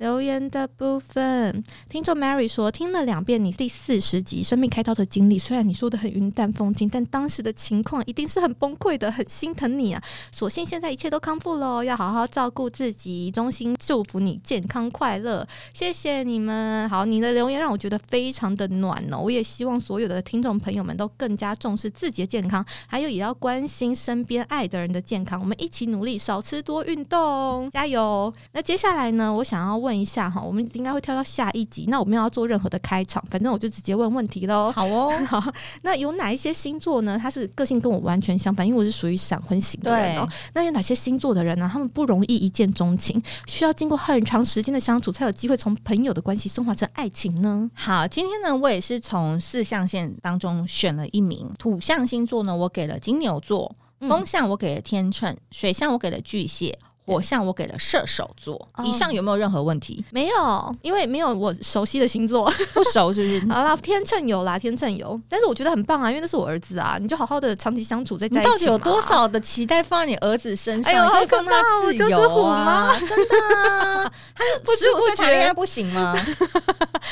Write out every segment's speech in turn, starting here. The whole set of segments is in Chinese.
留言的部分，听众 Mary 说，听了两遍你第四十集生命开刀的经历，虽然你说的很云淡风轻，但当时的情况一定是很崩溃的，很心疼你啊。所幸现在一切都康复了，要好好照顾自己，衷心祝福你健康快乐。谢谢你们，好，你的留言让我觉得非常的暖哦。我也希望所有的听众朋友们都更加重视自己的健康，还有也要关心身边爱的人的健康。我们一起努力，少吃多运动，加油！那接下来呢，我想要问。问一下哈，我们应该会跳到下一集。那我们要做任何的开场，反正我就直接问问题喽。好哦，好。那有哪一些星座呢？他是个性跟我完全相反，因为我是属于闪婚型的人哦。那有哪些星座的人呢？他们不容易一见钟情，需要经过很长时间的相处，才有机会从朋友的关系升华成爱情呢？好，今天呢，我也是从四象限当中选了一名土象星座呢，我给了金牛座；风象我给了天秤；水象我给了巨蟹。火象我给了射手座，以上有没有任何问题？没有，因为没有我熟悉的星座，不熟是不是？好啦，天秤有啦，天秤有，但是我觉得很棒啊，因为那是我儿子啊，你就好好的长期相处在在一起。到底有多少的期待放在你儿子身上？哎呦，好可怕！我就是虎妈，真的，他 不知不觉谈恋爱不行吗？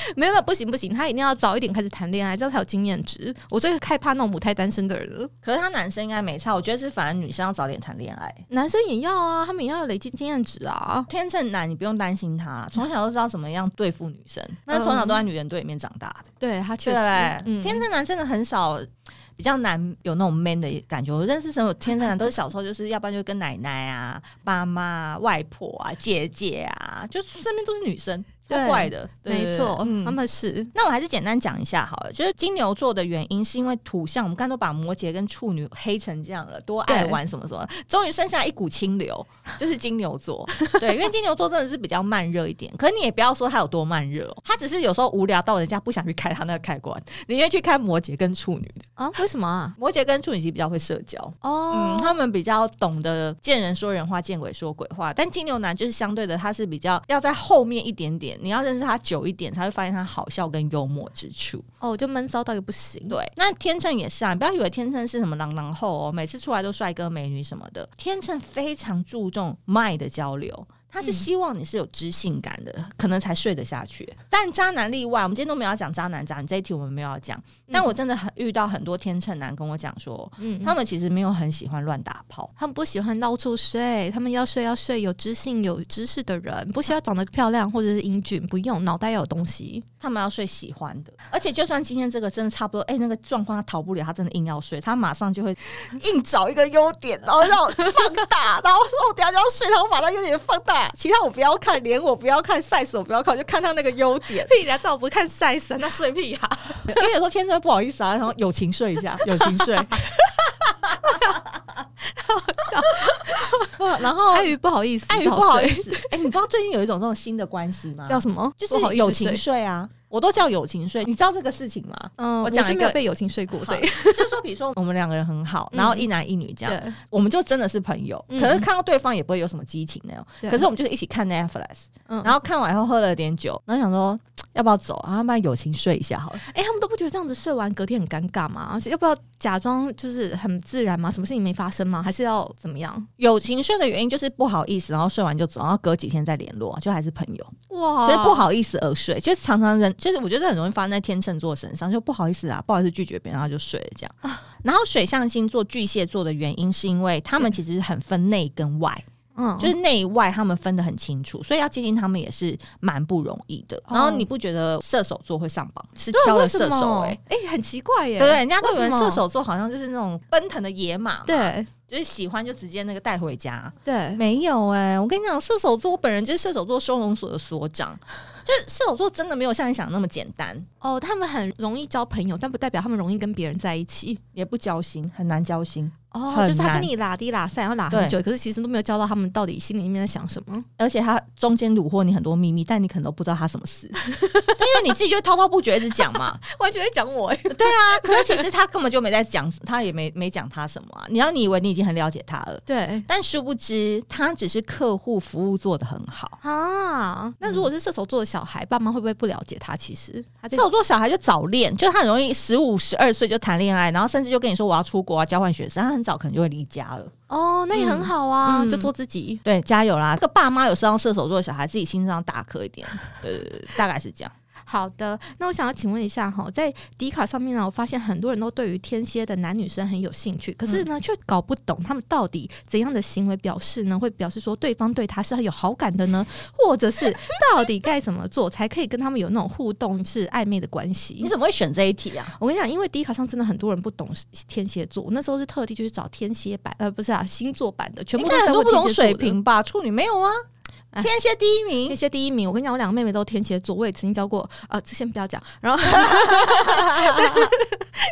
没有，不行不行，他一定要早一点开始谈恋爱，这样才有经验值。我最害怕那种母胎单身的人了。可是他男生应该没差，我觉得是反而女生要早点谈恋爱，男生也要啊，他们也要累积经验值啊。天秤男，你不用担心他，从小都知道怎么样对付女生，那从小都在女人堆里面长大的。对他确实，天秤男真的很少。比较难有那种 man 的感觉。我认识什么天秤男都是小时候，就是要不然就跟奶奶啊、爸妈、外婆啊、姐姐啊，就身边都是女生。怪的，没错，他们是。那我还是简单讲一下好了，就是金牛座的原因是因为土象，我们刚刚都把摩羯跟处女黑成这样了，多爱玩什么什么，终于剩下一股清流，就是金牛座。对，因为金牛座真的是比较慢热一点，可是你也不要说他有多慢热，他只是有时候无聊到人家不想去开他那个开关，宁愿去开摩羯跟处女的啊？为什么啊？摩羯跟处女其实比较会社交哦，嗯，他们比较懂得见人说人话，见鬼说鬼话，但金牛男就是相对的，他是比较要在后面一点点。你要认识他久一点，才会发现他好笑跟幽默之处。哦，就闷骚到也不行。对，那天秤也是啊，你不要以为天秤是什么狼狼后哦，每次出来都帅哥美女什么的。天秤非常注重麦的交流。他是希望你是有知性感的，可能才睡得下去。但渣男例外，我们今天都没有要讲渣男渣女这一题，我们没有要讲。但我真的很遇到很多天秤男跟我讲说，嗯，他们其实没有很喜欢乱打炮，他们不喜欢到处睡，他们要睡要睡有知性有知识的人，不需要长得漂亮或者是英俊，不用脑袋要有东西，他们要睡喜欢的。而且就算今天这个真的差不多，哎，那个状况他逃不了，他真的硬要睡，他马上就会硬找一个优点，然后让我放大，然后说我等下就要睡，然后把他优点放大，其他我不要。看脸我不要看 size，我不要看，就看他那个优点。屁呀，这我不看 size，那睡屁呀！因为有时候天生不好意思啊，然后友情睡一下，友情睡，好笑。然后碍于不好意思，碍于不好意思。哎，你不知道最近有一种这种新的关系吗？叫什么？就是友情睡啊。我都叫友情睡，你知道这个事情吗？嗯，我讲一个被友情睡过，对，就是说，比如说我们两个人很好，然后一男一女这样，我们就真的是朋友。可是看到对方也不会有什么激情那种。可是我们就是一起看 Netflix，然后看完以后喝了点酒，然后想说要不要走啊？把友情睡一下好了。哎，他们都不觉得这样子睡完隔天很尴尬吗？而且要不要假装就是很自然吗？什么事情没发生吗？还是要怎么样？友情睡的原因就是不好意思，然后睡完就走，然后隔几天再联络，就还是朋友。哇，就是不好意思而睡，就是常常人就是我觉得很容易。发生在天秤座身上，就不好意思啊，不好意思拒绝别人，然后就睡了这样。然后水象星座巨蟹座的原因，是因为他们其实很分内跟外，嗯，就是内外他们分得很清楚，所以要接近他们也是蛮不容易的。然后你不觉得射手座会上榜，是挑了射手？哎哎，很奇怪耶，对不对？人家都以为射手座好像就是那种奔腾的野马，对。就是喜欢就直接那个带回家，对，没有哎，我跟你讲，射手座我本人就是射手座收容所的所长，就是射手座真的没有像你想那么简单。哦，他们很容易交朋友，但不代表他们容易跟别人在一起，也不交心，很难交心。哦，就是他跟你拉低拉散，然后拉很久，可是其实都没有教到他们到底心里面在想什么。而且他中间虏获你很多秘密，但你可能都不知道他什么事，因为你自己就滔滔不绝一直讲嘛，完全在讲我。对啊，可是其实他根本就没在讲，他也没没讲他什么啊。你要你以为你已经很了解他了，对，但殊不知他只是客户服务做的很好啊。那如果是射手座的小孩，爸妈会不会不了解他？其实射手座小孩就早恋，就他很容易十五十二岁就谈恋爱，然后甚至就跟你说我要出国啊，交换学生，他很早可能就会离家。了哦，那也很好啊，就做自己。对，加油啦！这个爸妈有生射手座的小孩，自己心脏大颗一点。对对对，大概是这样。好的，那我想要请问一下哈，在迪卡上面呢，我发现很多人都对于天蝎的男女生很有兴趣，可是呢，却搞不懂他们到底怎样的行为表示呢，会表示说对方对他是很有好感的呢，或者是到底该怎么做才可以跟他们有那种互动是暧昧的关系？你怎么会选这一题啊？我跟你讲，因为迪卡上真的很多人不懂天蝎座，我那时候是特地就去找天蝎版，呃，不是啊，星座版的，全部都不懂水平吧？处女没有啊？天蝎第一名，天蝎第一名。我跟你讲，我两个妹妹都天蝎座，我也曾经教过。呃，这先不要讲。然后，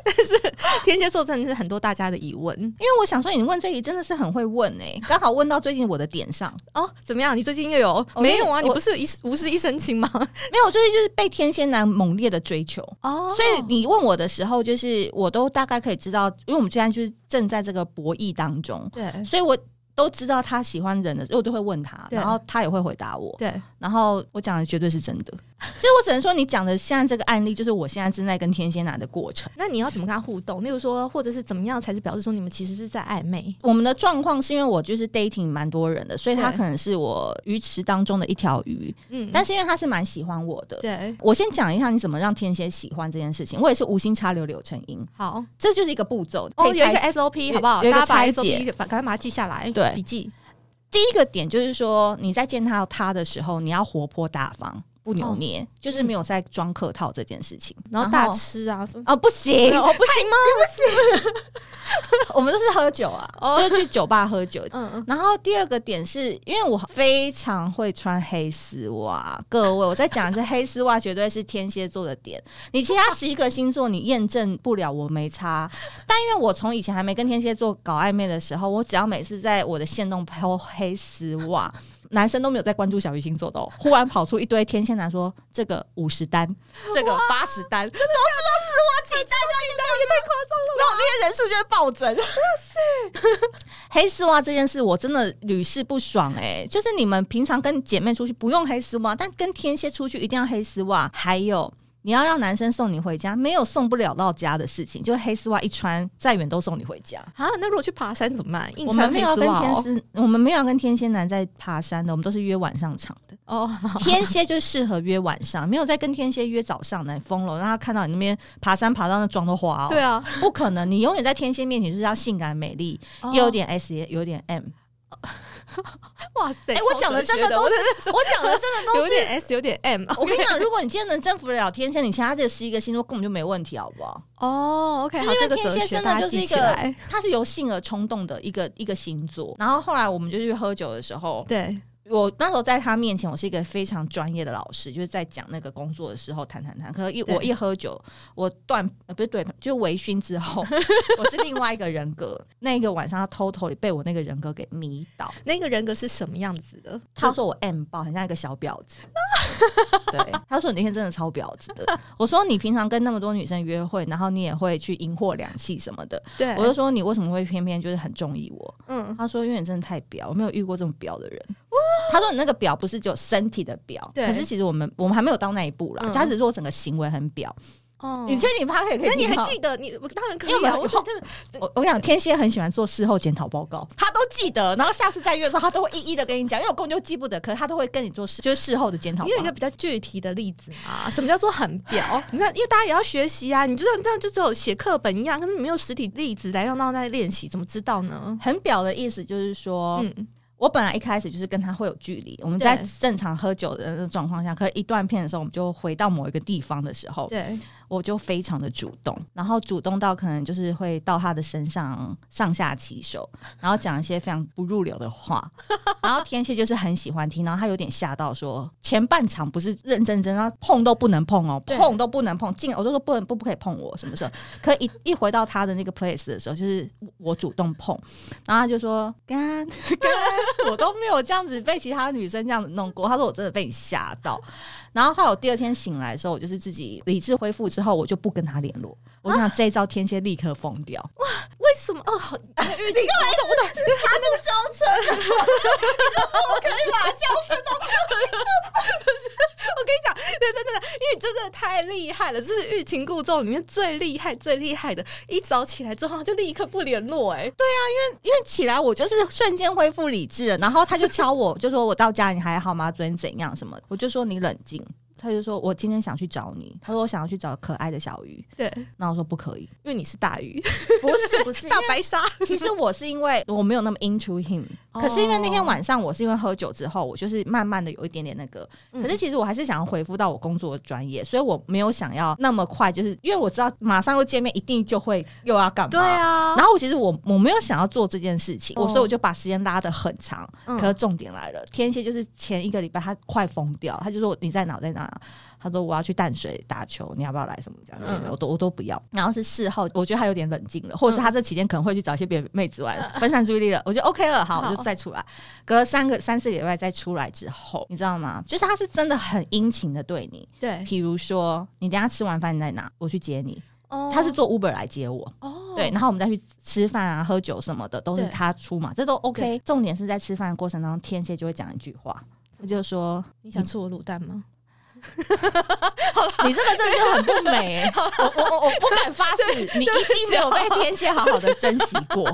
但是天蝎座真的是很多大家的疑问，因为我想说，你问这题真的是很会问哎，刚好问到最近我的点上哦。怎么样？你最近又有没有啊？你不是一无事一身轻吗？没有，最近就是被天蝎男猛烈的追求哦。所以你问我的时候，就是我都大概可以知道，因为我们现在就是正在这个博弈当中，对，所以我。都知道他喜欢人的，我都会问他，然后他也会回答我。对，然后我讲的绝对是真的。所以我只能说，你讲的现在这个案例，就是我现在正在跟天蝎男的过程。那你要怎么跟他互动？例如说，或者是怎么样才是表示说你们其实是在暧昧？我们的状况是因为我就是 dating 蛮多人的，所以他可能是我鱼池当中的一条鱼。嗯，但是因为他是蛮喜欢我的。对，我先讲一下你怎么让天蝎喜欢这件事情。我也是无心插柳柳成荫。好，这就是一个步骤。哦，有一个 SOP 好不好？有一个拆解，把赶快把它记下来。对，笔记。第一个点就是说，你在见到他的时候，你要活泼大方，不扭捏，就是没有在装客套这件事情。然后大吃啊，哦不行，哦不行吗？不行。我们都是喝酒啊，就是去酒吧喝酒。嗯嗯，然后第二个点是因为我非常会穿黑丝袜，各位，我在讲是黑丝袜绝对是天蝎座的点。你其他十一个星座你验证不了，我没差。但因为我从以前还没跟天蝎座搞暧昧的时候，我只要每次在我的线洞抛黑丝袜，男生都没有在关注小鱼星座的哦，忽然跑出一堆天蝎男说这个五十单，这个八十单，真的都知道丝袜几单。太夸张了，那那些人数就会暴增。哇塞，黑丝袜这件事我真的屡试不爽哎！就是你们平常跟姐妹出去不用黑丝袜，但跟天蝎出去一定要黑丝袜。还有，你要让男生送你回家，没有送不了到家的事情，就是黑丝袜一穿，再远都送你回家啊！那如果去爬山怎么办？我们没有跟天蝎，我们没有跟天蝎男在爬山的，我们都是约晚上场的。哦，天蝎就适合约晚上，没有在跟天蝎约早上的疯了，让他看到你那边爬山爬到那妆都花哦。对啊，不可能，你永远在天蝎面前就是要性感美丽，又有点 S，也有点 M。哇塞！哎，我讲的真的都是，我讲的真的 都是有点 S，有点 M。我跟你讲，如果你今天能征服得了天蝎，你其他这十一个星座根本就没问题，好不好？哦，OK，因为天蝎真的就是一个，它是由性而冲动的一个一个星座。然后后来我们就去喝酒的时候，对。我那时候在他面前，我是一个非常专业的老师，就是在讲那个工作的时候谈谈谈。可是一我一喝酒，我断呃不是对，就微醺之后，我是另外一个人格。那个晚上，他偷偷被我那个人格给迷倒。那个人格是什么样子的？他说我 M 爆，很像一个小婊子。对，他说你那天真的超婊子的。我说你平常跟那么多女生约会，然后你也会去淫货两气什么的。对，我就说你为什么会偏偏就是很中意我？嗯，他说因为你真的太婊，我没有遇过这么婊的人。他说：“你那个表不是只有身体的表，可是其实我们我们还没有到那一步啦。他只是说整个行为很表。哦，你确定你趴可以？那你还记得？你我当然可以啊！我我我讲天蝎很喜欢做事后检讨报告，他都记得，然后下次再约的时候，他都会一一的跟你讲。因为我根本就记不得，可是他都会跟你做事，就是事后的检讨。你有一个比较具体的例子啊？什么叫做很表？你看，因为大家也要学习啊，你就像这样，就只有写课本一样，可是你没有实体例子来让大家练习，怎么知道呢？很表的意思就是说，嗯。我本来一开始就是跟他会有距离，我们在正常喝酒的状况下，可一断片的时候，我们就回到某一个地方的时候，对。我就非常的主动，然后主动到可能就是会到他的身上上下其手，然后讲一些非常不入流的话，然后天蝎就是很喜欢听，然后他有点吓到说前半场不是认真真，然后碰都不能碰哦，碰都不能碰，进我都说不能不不可以碰我什么时候，可一一回到他的那个 place 的时候，就是我主动碰，然后他就说干干，我都没有这样子被其他女生这样子弄过，他说我真的被你吓到。然后后来我第二天醒来的时候，我就是自己理智恢复之后，我就不跟他联络。我想这一招天蝎立刻疯掉。哇，为什么？哦，好，你干嘛？我懂，我懂。他那个娇嗔，我可以把他娇嗔到。我跟你讲，对对对，因为真的太厉害了，这是欲擒故纵里面最厉害、最厉害的。一早起来之后就立刻不联络，哎，对啊，因为因为起来我就是瞬间恢复理智了，然后他就敲我，就说我到家你还好吗？昨天怎样什么？我就说你冷静。他就说：“我今天想去找你。”他说：“我想要去找可爱的小鱼。”对，那我说：“不可以，因为你是大鱼，不是 不是大白鲨。其实我是因为我没有那么 into him，可是因为那天晚上我是因为喝酒之后，我就是慢慢的有一点点那个。可是其实我还是想要回复到我工作的专业，所以我没有想要那么快，就是因为我知道马上又见面，一定就会又要干嘛。对啊。然后我其实我我没有想要做这件事情，我所以我就把时间拉的很长。可是重点来了，天蝎就是前一个礼拜他快疯掉，他就说你在哪在哪。他说我要去淡水打球，你要不要来？什么这样的，我都我都不要。然后是事后，我觉得他有点冷静了，或者是他这期间可能会去找一些别的妹子玩，分散注意力了。我觉得 OK 了，好，我就再出来。隔了三个三四个礼拜再出来之后，你知道吗？就是他是真的很殷勤的对你。对，比如说你等下吃完饭你在哪？我去接你。哦，他是坐 Uber 来接我。哦，对，然后我们再去吃饭啊、喝酒什么的，都是他出嘛，这都 OK。重点是在吃饭的过程当中，天蝎就会讲一句话，他就说：“你想吃我卤蛋吗？” 你这个真的很不美，我我我我不敢发誓，你一定没有被天蝎好好的珍惜过。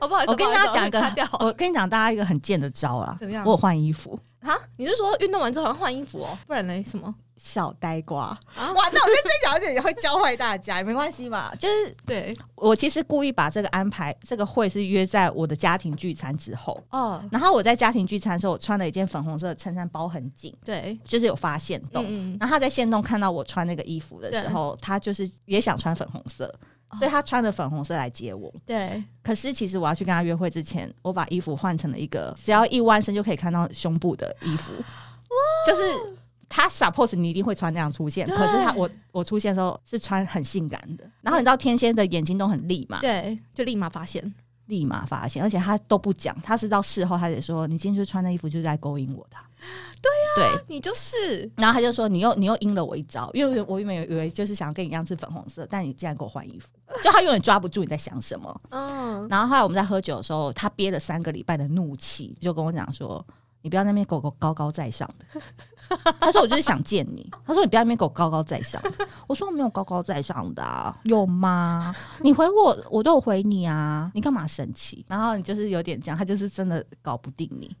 好 不好？我跟大家讲一个，我跟你讲大家一个很贱的招啊！怎么样？我换衣服啊？你是说运动完之后要换衣服哦？不然呢？什么？小呆瓜，啊哇！那我觉得这讲一点也会教坏大家，也 没关系嘛。就是对我其实故意把这个安排，这个会是约在我的家庭聚餐之后哦。然后我在家庭聚餐的时候，我穿了一件粉红色的衬衫，包很紧，对，就是有发现洞。然后他在线洞看到我穿那个衣服的时候，他就是也想穿粉红色，所以他穿着粉红色来接我。对，可是其实我要去跟他约会之前，我把衣服换成了一个只要一弯身就可以看到胸部的衣服，就是。他 suppose 你一定会穿那样出现，可是他我我出现的时候是穿很性感的，然后你知道天蝎的眼睛都很利嘛？对，就立马发现，立马发现，而且他都不讲，他是到事后他得说，你今天就穿那衣服就是在勾引我的，对呀，对，你就是，然后他就说你又你又阴了我一招，因为我原本以为就是想要跟你一样是粉红色，但你竟然给我换衣服，就他永远抓不住你在想什么，嗯，然后后来我们在喝酒的时候，他憋了三个礼拜的怒气，就跟我讲说。你不要那边狗狗高高在上的，他说我就是想见你。他说你不要那边狗高高在上，我说我没有高高在上的啊，有吗？你回我，我都有回你啊，你干嘛生气？然后你就是有点这样，他就是真的搞不定你，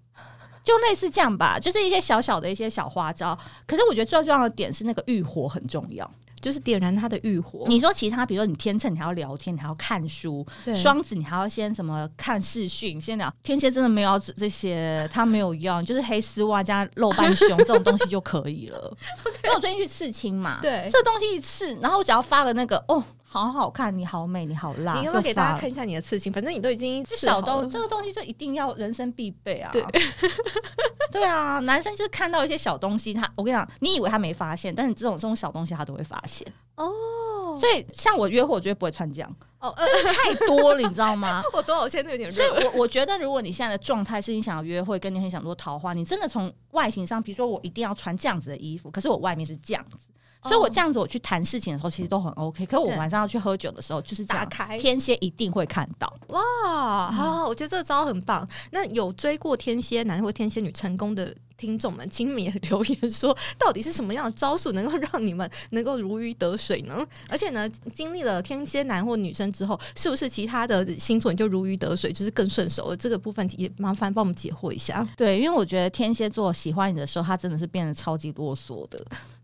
就类似这样吧，就是一些小小的一些小花招。可是我觉得最重要的点是那个欲火很重要。就是点燃他的欲火。你说其他，比如说你天秤，你还要聊天，你还要看书；双子，你还要先什么看视讯，先聊。天蝎真的没有这些，他没有要，就是黑丝袜加露半胸这种东西就可以了。因为我最近去刺青嘛，对，这东西一刺，然后我只要发了那个哦。好好看，你好美，你好辣，你要不要给大家看一下你的刺青？反正你都已经小东，这个东西就一定要人生必备啊！对，对啊，男生就是看到一些小东西，他我跟你讲，你以为他没发现，但是这种这种小东西他都会发现哦。所以像我约会，我绝对不会穿这样哦，真的太多了，你知道吗？我多少现在有点热。所以我我觉得，如果你现在的状态是你想要约会，跟你很想做桃花，你真的从外形上，比如说我一定要穿这样子的衣服，可是我外面是这样子。所以，我这样子我去谈事情的时候，其实都很 OK。可是我晚上要去喝酒的时候，就是打开天蝎一定会看到。哇，好，我觉得这个招很棒。那有追过天蝎男或天蝎女成功的听众们，请你们 留言说，到底是什么样的招数能够让你们能够如鱼得水呢？而且呢，经历了天蝎男或女生之后，是不是其他的星座你就如鱼得水，就是更顺手了？这个部分也麻烦帮我们解惑一下。对，因为我觉得天蝎座喜欢你的时候，他真的是变得超级啰嗦的。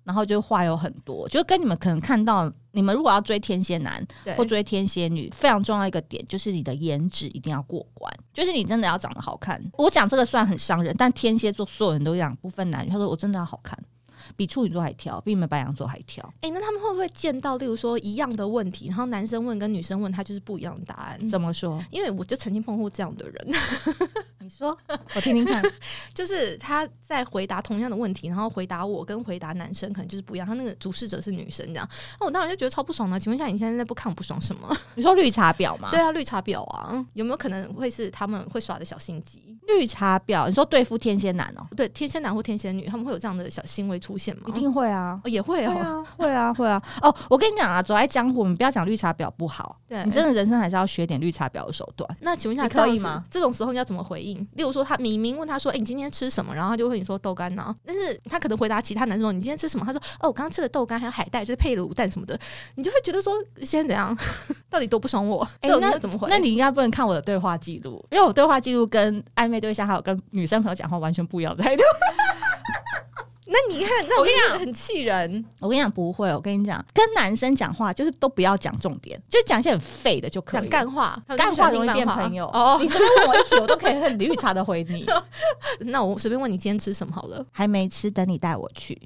然后就话有很多，就跟你们可能看到，你们如果要追天蝎男或追天蝎女，非常重要一个点就是你的颜值一定要过关，就是你真的要长得好看。我讲这个虽然很伤人，但天蝎座所有人都讲不分男女，他说我真的要好看。比处女座还挑，比你们白羊座还挑。哎，那他们会不会见到，例如说一样的问题，然后男生问跟女生问，他就是不一样的答案？怎么说？因为我就曾经碰过这样的人。你说，我听听看。就是他在回答同样的问题，然后回答我跟回答男生可能就是不一样。他那个主事者是女生，这样，那我当然就觉得超不爽的。请问一下，你现在在不看我不爽什么？你说绿茶婊吗？对啊，绿茶婊啊，有没有可能会是他们会耍的小心机？绿茶婊，你说对付天蝎男哦？对，天蝎男或天蝎女，他们会有这样的小行为出现吗？一定会啊。也会啊，会啊，会啊。哦，我跟你讲啊，走在江湖，我们不要讲绿茶婊不好。对你真的人生还是要学点绿茶婊的手段。那请问一下，可以吗？这种时候你要怎么回应？情。例如说，他明明问他说：“哎，你今天吃什么？”然后他就会你说豆干呢，但是他可能回答其他男生：“你今天吃什么？”他说：“哦，我刚刚吃了豆干，还有海带，就是配了卤蛋什么的。”你就会觉得说，现在怎样？到底多不爽我？哎，那怎么回？那你应该不能看我的对话记录，因为我对话记录跟暧昧对象还有跟女生朋友讲话完全不一样的态度。那你看，那我跟你讲很气人。我跟你讲不会，我跟你讲，跟男生讲话就是都不要讲重点，就讲一些很废的就可以。讲干话，干话容易变朋友。哦，你随便问我一题，我都可以很绿茶的回你。那我随便问你今天吃什么好了？还没吃，等你带我去。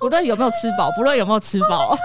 不论有没有吃饱，不论有没有吃饱。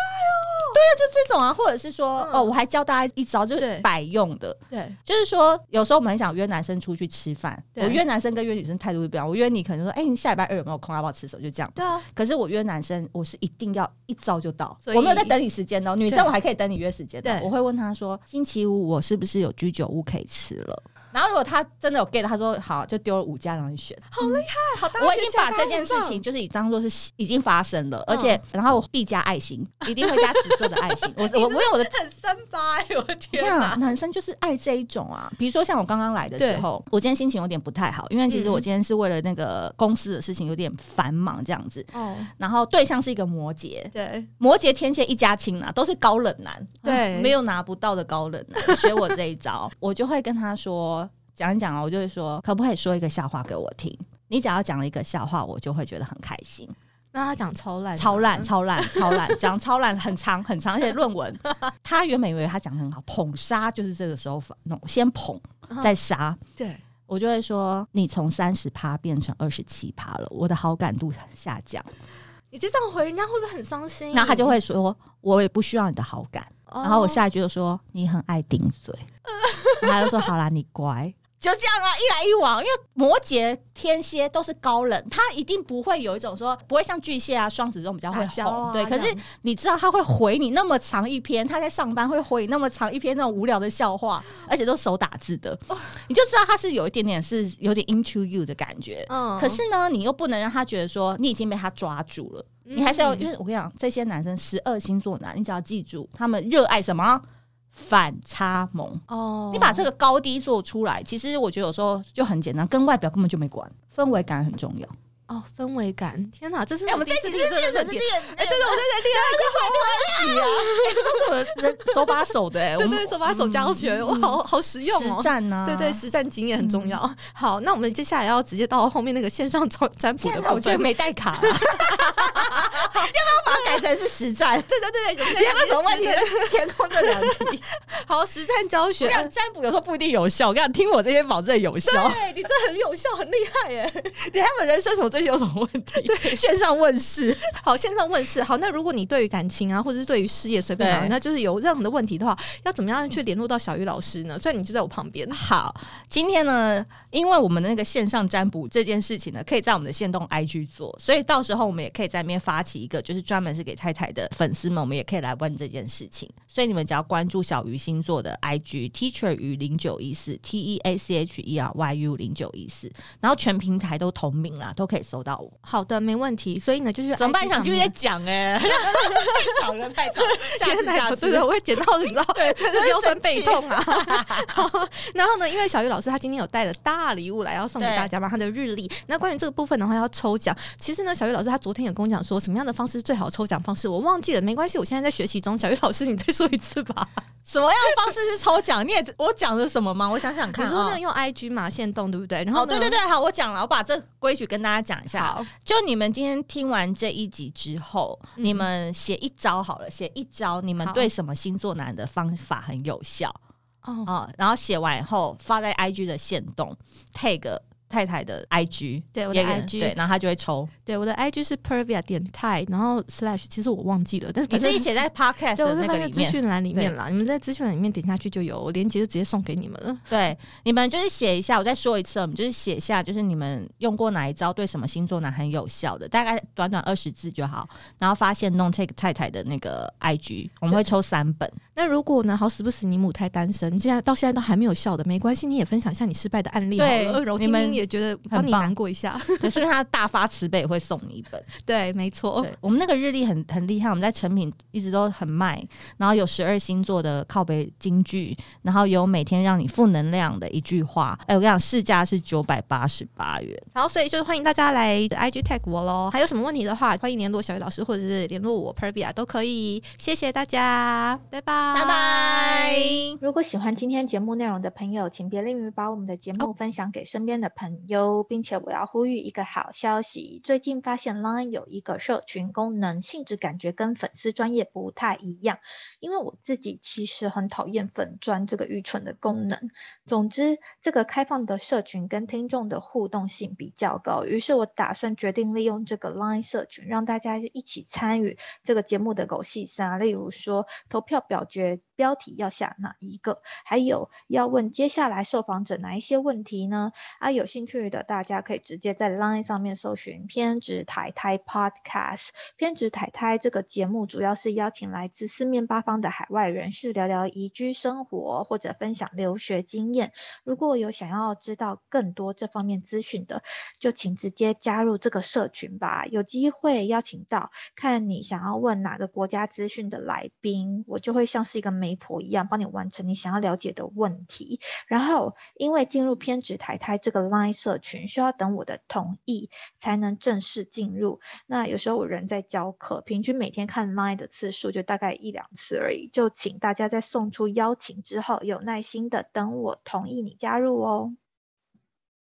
对啊，就这种啊，或者是说，哦，我还教大家一招，就是百用的。对，就是说，有时候我们很想约男生出去吃饭，我约男生跟约女生态度不一样。我约你可能说，哎，你下礼拜二有没有空？要不要吃什么？就这样。对啊。可是我约男生，我是一定要一招就到，我没有在等你时间哦。女生我还可以等你约时间的，我会问他说，星期五我是不是有居酒屋可以吃了？然后如果他真的有 get，他说好，就丢了五家让你选，好厉害，好大。我已经把这件事情就是已当做是已经发生了，而且然后必加爱心，一定会加紫色的爱心。我我我有我的很三八，我的天啊！男生就是爱这一种啊，比如说像我刚刚来的时候，我今天心情有点不太好，因为其实我今天是为了那个公司的事情有点繁忙这样子。哦。然后对象是一个摩羯，对，摩羯天蝎一家亲啊，都是高冷男，对，没有拿不到的高冷男，学我这一招，我就会跟他说。讲一讲啊，我就会说，可不可以说一个笑话给我听？你只要讲了一个笑话，我就会觉得很开心。那他讲超烂，超烂，超烂，超烂，讲超烂，很长很长，而且论文。他原本以为他讲的很好，捧杀就是这个时候弄，先捧再杀。对我就会说，你从三十趴变成二十七趴了，我的好感度下降。你就这样回人家，会不会很伤心？然后他就会说，我也不需要你的好感。然后我下一句就说，你很爱顶嘴。他就说，好啦，你乖。就这样啊，一来一往，因为摩羯、天蝎都是高冷，他一定不会有一种说不会像巨蟹啊、双子这种比较会哄，对。可是你知道他会回你那么长一篇，他在上班会回你那么长一篇那种无聊的笑话，而且都手打字的，你就知道他是有一点点是有点 into you 的感觉。嗯。可是呢，你又不能让他觉得说你已经被他抓住了，你还是要，因为我跟你讲，这些男生十二星座男，你只要记住，他们热爱什么？反差萌哦，你把这个高低做出来，其实我觉得有时候就很简单，跟外表根本就没关，氛围感很重要。哦，氛围感！天哪，这是我们这几天练。哎，对对，我在在恋爱，恋爱啊！哎，这都是我的手把手的，哎，对对，手把手教学，哇，好好实用哦。实战呢？对对，实战经验很重要。好，那我们接下来要直接到后面那个线上占占卜的部分，没带卡，要不要把它改成是实战？对对对对，你有什么问题？填空这两题。好，实战教学。占卜有时候不一定有效，我跟你讲听我这些保证有效。对你这很有效，很厉害耶！你还有人生什么这些有什么问题？对，线上问世，好，线上问世，好。那如果你对于感情啊，或者是对于事业随便，那就是有任何的问题的话，要怎么样去联络到小鱼老师呢？虽然你就在我旁边。好，今天呢，因为我们的那个线上占卜这件事情呢，可以在我们的线动 IG 做，所以到时候我们也可以在那边发起一个，就是专门是给太太的粉丝们，我们也可以来问这件事情。所以你们只要关注小鱼星座的 IG Teacher 鱼零九一四 T E A C H E R Y U 零九一四，然后全平台都同名啦，都可以搜到我。好的，没问题。所以呢，就是怎么办？想继续在讲哎，太早了，太早。下次下次，我会剪到你知道，腰酸背痛啊。然后呢，因为小鱼老师他今天有带了大礼物来要送给大家嘛，他的日历。那关于这个部分的话，要抽奖。其实呢，小鱼老师他昨天有跟我讲说，什么样的方式最好抽奖方式，我忘记了，没关系，我现在在学习中。小鱼老师，你再说一次吧。什么样的方式是抽奖？你也我讲的什么吗？我想想看。你说那个用 IG 嘛，线动对不对？然后对对对，好，我讲了，我把这规矩跟大家讲一下。好，就你们今天听完这一集之后，你们写一招好了，写一招，你们对什么星座男的方法很有效哦。然后写完以后发在 IG 的线动，tag。太太的 I G，对我的 I G，对，然后他就会抽。对我的 I G 是 Pervia 点泰，然后 Slash，其实我忘记了，但是你自己写在 Podcast 的那个资讯栏里面啦。你们在资讯栏里面点下去就有我链接，就直接送给你们了。对，你们就是写一下，我再说一次，我们就是写下，就是你们用过哪一招对什么星座男很有效的，大概短短二十字就好。然后发现 Non Take 太太的那个 I G，我们会抽三本。那如果呢，好死不死你母胎单身，现在到现在都还没有效的，没关系，你也分享一下你失败的案例好了，你们。也觉得帮你难过一下。对，所以他大发慈悲也会送你一本。对，没错。对，我们那个日历很很厉害，我们在成品一直都很卖，然后有十二星座的靠背金句，然后有每天让你负能量的一句话。哎，我跟你讲，市价是九百八十八元。然后，所以就欢迎大家来 IG tag 我喽。还有什么问题的话，欢迎联络小雨老师，或者是联络我 Pervia 都可以。谢谢大家，拜拜，拜拜。如果喜欢今天节目内容的朋友，请别吝于把我们的节目分享给身边的朋友，并且我要呼吁一个好消息：最近发现 Line 有一个社群功能，性质感觉跟粉丝专业不太一样。因为我自己其实很讨厌粉专这个愚蠢的功能。总之，这个开放的社群跟听众的互动性比较高，于是我打算决定利用这个 Line 社群，让大家一起参与这个节目的狗戏三，例如说投票表决。标题要下哪一个？还有要问接下来受访者哪一些问题呢？啊，有些兴趣的大家可以直接在 Line 上面搜寻“偏执台台 Podcast”。偏执台台这个节目主要是邀请来自四面八方的海外人士聊聊移居生活或者分享留学经验。如果有想要知道更多这方面资讯的，就请直接加入这个社群吧。有机会邀请到看你想要问哪个国家资讯的来宾，我就会像是一个媒。婆一样帮你完成你想要了解的问题，然后因为进入偏执台台这个 Line 社群需要等我的同意才能正式进入。那有时候我人在教课，平均每天看 Line 的次数就大概一两次而已。就请大家在送出邀请之后，有耐心的等我同意你加入哦。